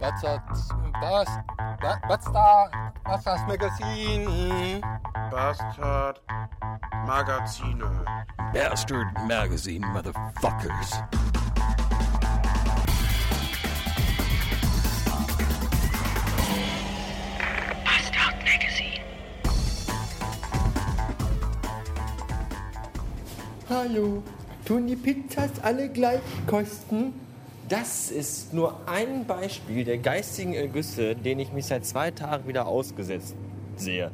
Bastard, Bast, Ba- Bastard, Bastard Magazine. Bastard Magazine. Bastard Magazine, motherfuckers. Bastard Magazine. Hallo, tun die Pizzas alle gleich kosten? Das ist nur ein Beispiel der geistigen Ergüsse, den ich mich seit zwei Tagen wieder ausgesetzt sehe.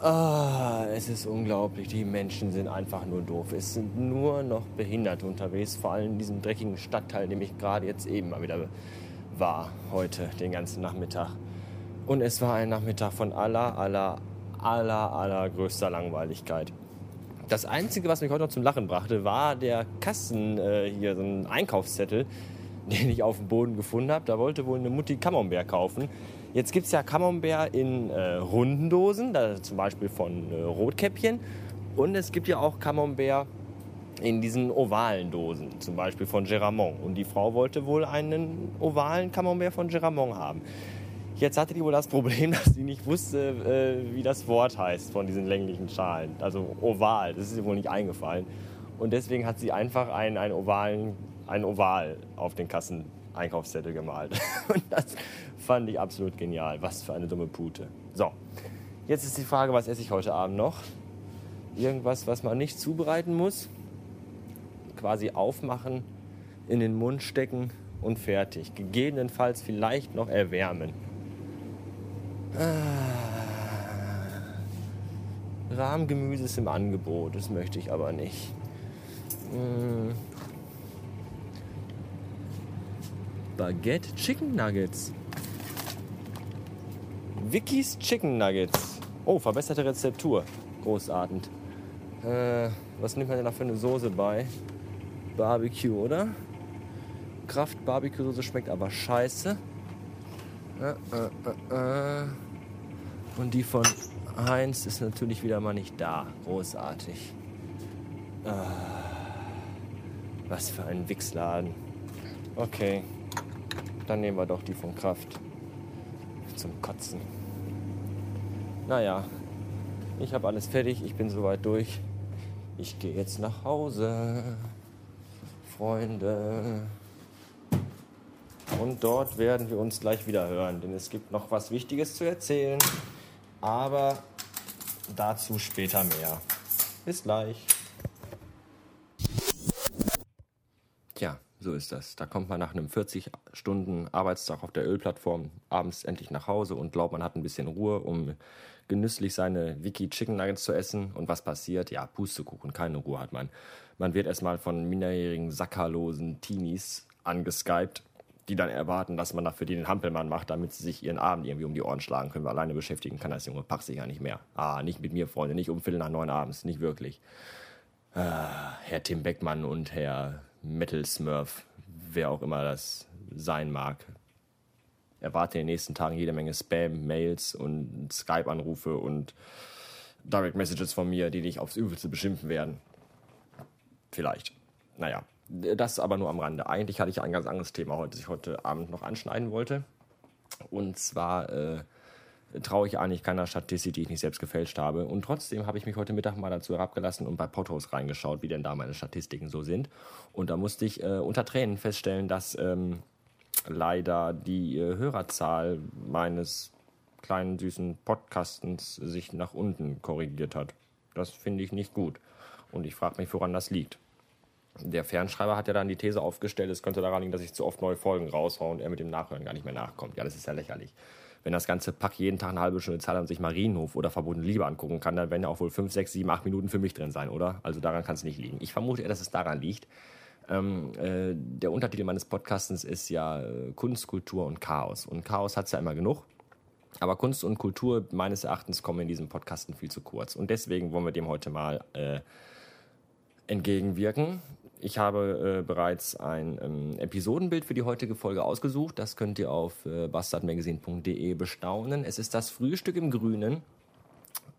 Ah, es ist unglaublich. Die Menschen sind einfach nur doof. Es sind nur noch Behinderte unterwegs, vor allem in diesem dreckigen Stadtteil, in dem ich gerade jetzt eben mal wieder war, heute, den ganzen Nachmittag. Und es war ein Nachmittag von aller, aller, aller, allergrößter Langweiligkeit. Das Einzige, was mich heute noch zum Lachen brachte, war der Kassen, äh, hier so ein Einkaufszettel, den ich auf dem Boden gefunden habe. Da wollte wohl eine Mutti Camembert kaufen. Jetzt gibt es ja Camembert in äh, runden Dosen, zum Beispiel von äh, Rotkäppchen. Und es gibt ja auch Camembert in diesen ovalen Dosen, zum Beispiel von Geramont. Und die Frau wollte wohl einen ovalen Camembert von Geramont haben. Jetzt hatte die wohl das Problem, dass sie nicht wusste, äh, wie das Wort heißt von diesen länglichen Schalen. Also oval, das ist ihr wohl nicht eingefallen. Und deswegen hat sie einfach einen, einen, ovalen, einen Oval auf den Kasseneinkaufszettel gemalt. Und das fand ich absolut genial. Was für eine dumme Pute. So, jetzt ist die Frage, was esse ich heute Abend noch? Irgendwas, was man nicht zubereiten muss. Quasi aufmachen, in den Mund stecken und fertig. Gegebenenfalls vielleicht noch erwärmen. Ah. Rahmgemüse ist im Angebot, das möchte ich aber nicht. Mm. Baguette Chicken Nuggets. Vicky's Chicken Nuggets. Oh, verbesserte Rezeptur. Großartig. Äh, was nimmt man denn da für eine Soße bei? Barbecue, oder? Kraft Barbecue Soße schmeckt aber scheiße. Äh, äh, äh, äh. Und die von Heinz ist natürlich wieder mal nicht da. Großartig. Ah, was für ein Wichsladen. Okay, dann nehmen wir doch die von Kraft. Zum Kotzen. Naja, ich habe alles fertig, ich bin soweit durch. Ich gehe jetzt nach Hause. Freunde. Und dort werden wir uns gleich wieder hören, denn es gibt noch was Wichtiges zu erzählen. Aber dazu später mehr. Bis gleich. Tja, so ist das. Da kommt man nach einem 40 Stunden Arbeitstag auf der Ölplattform abends endlich nach Hause und glaubt, man hat ein bisschen Ruhe, um genüsslich seine Wiki Chicken Nuggets zu essen. Und was passiert? Ja, Pustekuchen, keine Ruhe hat man. Man wird erstmal von minderjährigen, sackerlosen Teenies angeskypt, die dann erwarten, dass man dafür den Hampelmann macht, damit sie sich ihren Abend irgendwie um die Ohren schlagen können. Weil alleine beschäftigen kann das junge Pack sich ja nicht mehr. Ah, nicht mit mir, Freunde, nicht um Viertel nach neun abends, nicht wirklich. Ah, Herr Tim Beckmann und Herr Metal Smurf, wer auch immer das sein mag, erwarte in den nächsten Tagen jede Menge Spam, Mails und Skype-Anrufe und Direct Messages von mir, die dich aufs Übelste beschimpfen werden. Vielleicht. Naja, das aber nur am Rande. Eigentlich hatte ich ein ganz anderes Thema heute, das ich heute Abend noch anschneiden wollte. Und zwar äh, traue ich eigentlich keiner Statistik, die ich nicht selbst gefälscht habe. Und trotzdem habe ich mich heute Mittag mal dazu herabgelassen und bei Pothos reingeschaut, wie denn da meine Statistiken so sind. Und da musste ich äh, unter Tränen feststellen, dass ähm, leider die äh, Hörerzahl meines kleinen süßen Podcastens sich nach unten korrigiert hat. Das finde ich nicht gut. Und ich frage mich, woran das liegt. Der Fernschreiber hat ja dann die These aufgestellt, es könnte daran liegen, dass ich zu oft neue Folgen raushaue und er mit dem Nachhören gar nicht mehr nachkommt. Ja, das ist ja lächerlich. Wenn das ganze Pack jeden Tag eine halbe Stunde Zeit hat und sich Marienhof oder Verbotene Liebe angucken kann, dann werden ja auch wohl 5, 6, 7, 8 Minuten für mich drin sein, oder? Also daran kann es nicht liegen. Ich vermute eher, dass es daran liegt. Ähm, äh, der Untertitel meines Podcastens ist ja äh, Kunst, Kultur und Chaos. Und Chaos hat es ja immer genug. Aber Kunst und Kultur meines Erachtens kommen in diesem Podcasten viel zu kurz. Und deswegen wollen wir dem heute mal äh, entgegenwirken. Ich habe äh, bereits ein ähm, Episodenbild für die heutige Folge ausgesucht. Das könnt ihr auf äh, bastardmagazine.de bestaunen. Es ist das Frühstück im Grünen,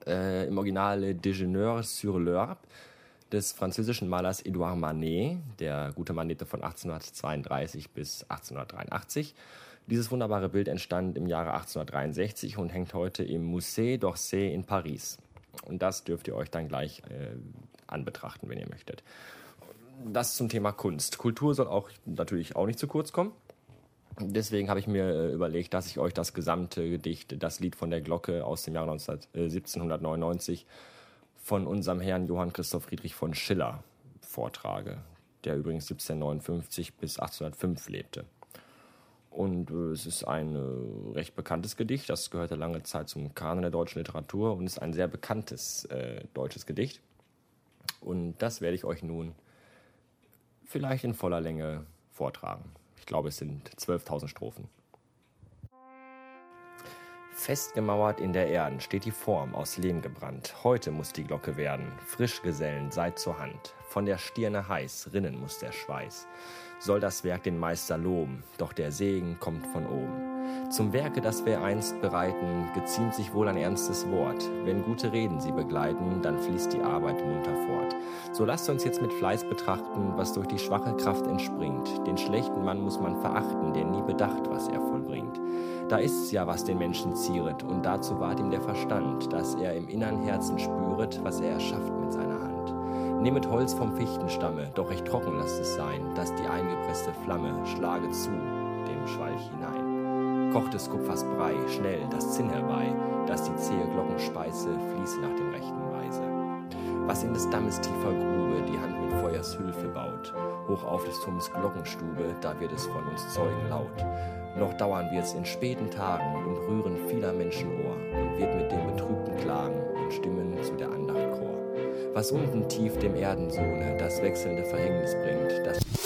äh, im Original Déjeuner sur l'Herbe des französischen Malers Edouard Manet. Der gute Mann lebte von 1832 bis 1883. Dieses wunderbare Bild entstand im Jahre 1863 und hängt heute im Musée d'Orsay in Paris. Und das dürft ihr euch dann gleich äh, anbetrachten, wenn ihr möchtet. Das zum Thema Kunst. Kultur soll auch natürlich auch nicht zu kurz kommen. Deswegen habe ich mir äh, überlegt, dass ich euch das gesamte Gedicht, das Lied von der Glocke aus dem Jahre 19, äh, 1799 von unserem Herrn Johann Christoph Friedrich von Schiller vortrage, der übrigens 1759 bis 1805 lebte. Und äh, es ist ein äh, recht bekanntes Gedicht, das gehörte lange Zeit zum Kanon der deutschen Literatur und ist ein sehr bekanntes deutsches Gedicht. Und das werde ich euch nun vielleicht in voller Länge vortragen. Ich glaube, es sind 12.000 Strophen. Festgemauert in der Erden steht die Form aus Lehm gebrannt. Heute muss die Glocke werden. Frisch Gesellen, seid zur Hand. Von der Stirne heiß, rinnen muss der Schweiß. Soll das Werk den Meister loben, doch der Segen kommt von oben. Zum Werke, das wir einst bereiten, geziemt sich wohl ein ernstes Wort. Wenn gute Reden sie begleiten, dann fließt die Arbeit munter fort. So lasst uns jetzt mit Fleiß betrachten, was durch die schwache Kraft entspringt. Den schlechten Mann muss man verachten, der nie bedacht, was er vollbringt. Da ist's ja, was den Menschen zieret, und dazu ward ihm der Verstand, dass er im innern Herzen spüret, was er erschafft mit seiner Hand. Nehmet Holz vom Fichtenstamme, doch recht trocken lasst es sein, dass die eingepresste Flamme schlage zu dem Schwalch hinein. Kocht des Kupfers Brei, schnell das Zinn herbei, dass die zähe Glockenspeise fließe nach dem rechten Weise. Was in des Dammes tiefer Grube die Hand mit Feuers Hülfe baut, hoch auf des Turms Glockenstube, da wird es von uns Zeugen laut. Noch dauern wird's in späten Tagen und rühren vieler Menschen Ohr und wird mit dem Betrübten klagen und stimmen zu der Andacht Chor. Was unten tief dem Erdensohne das wechselnde Verhängnis bringt, das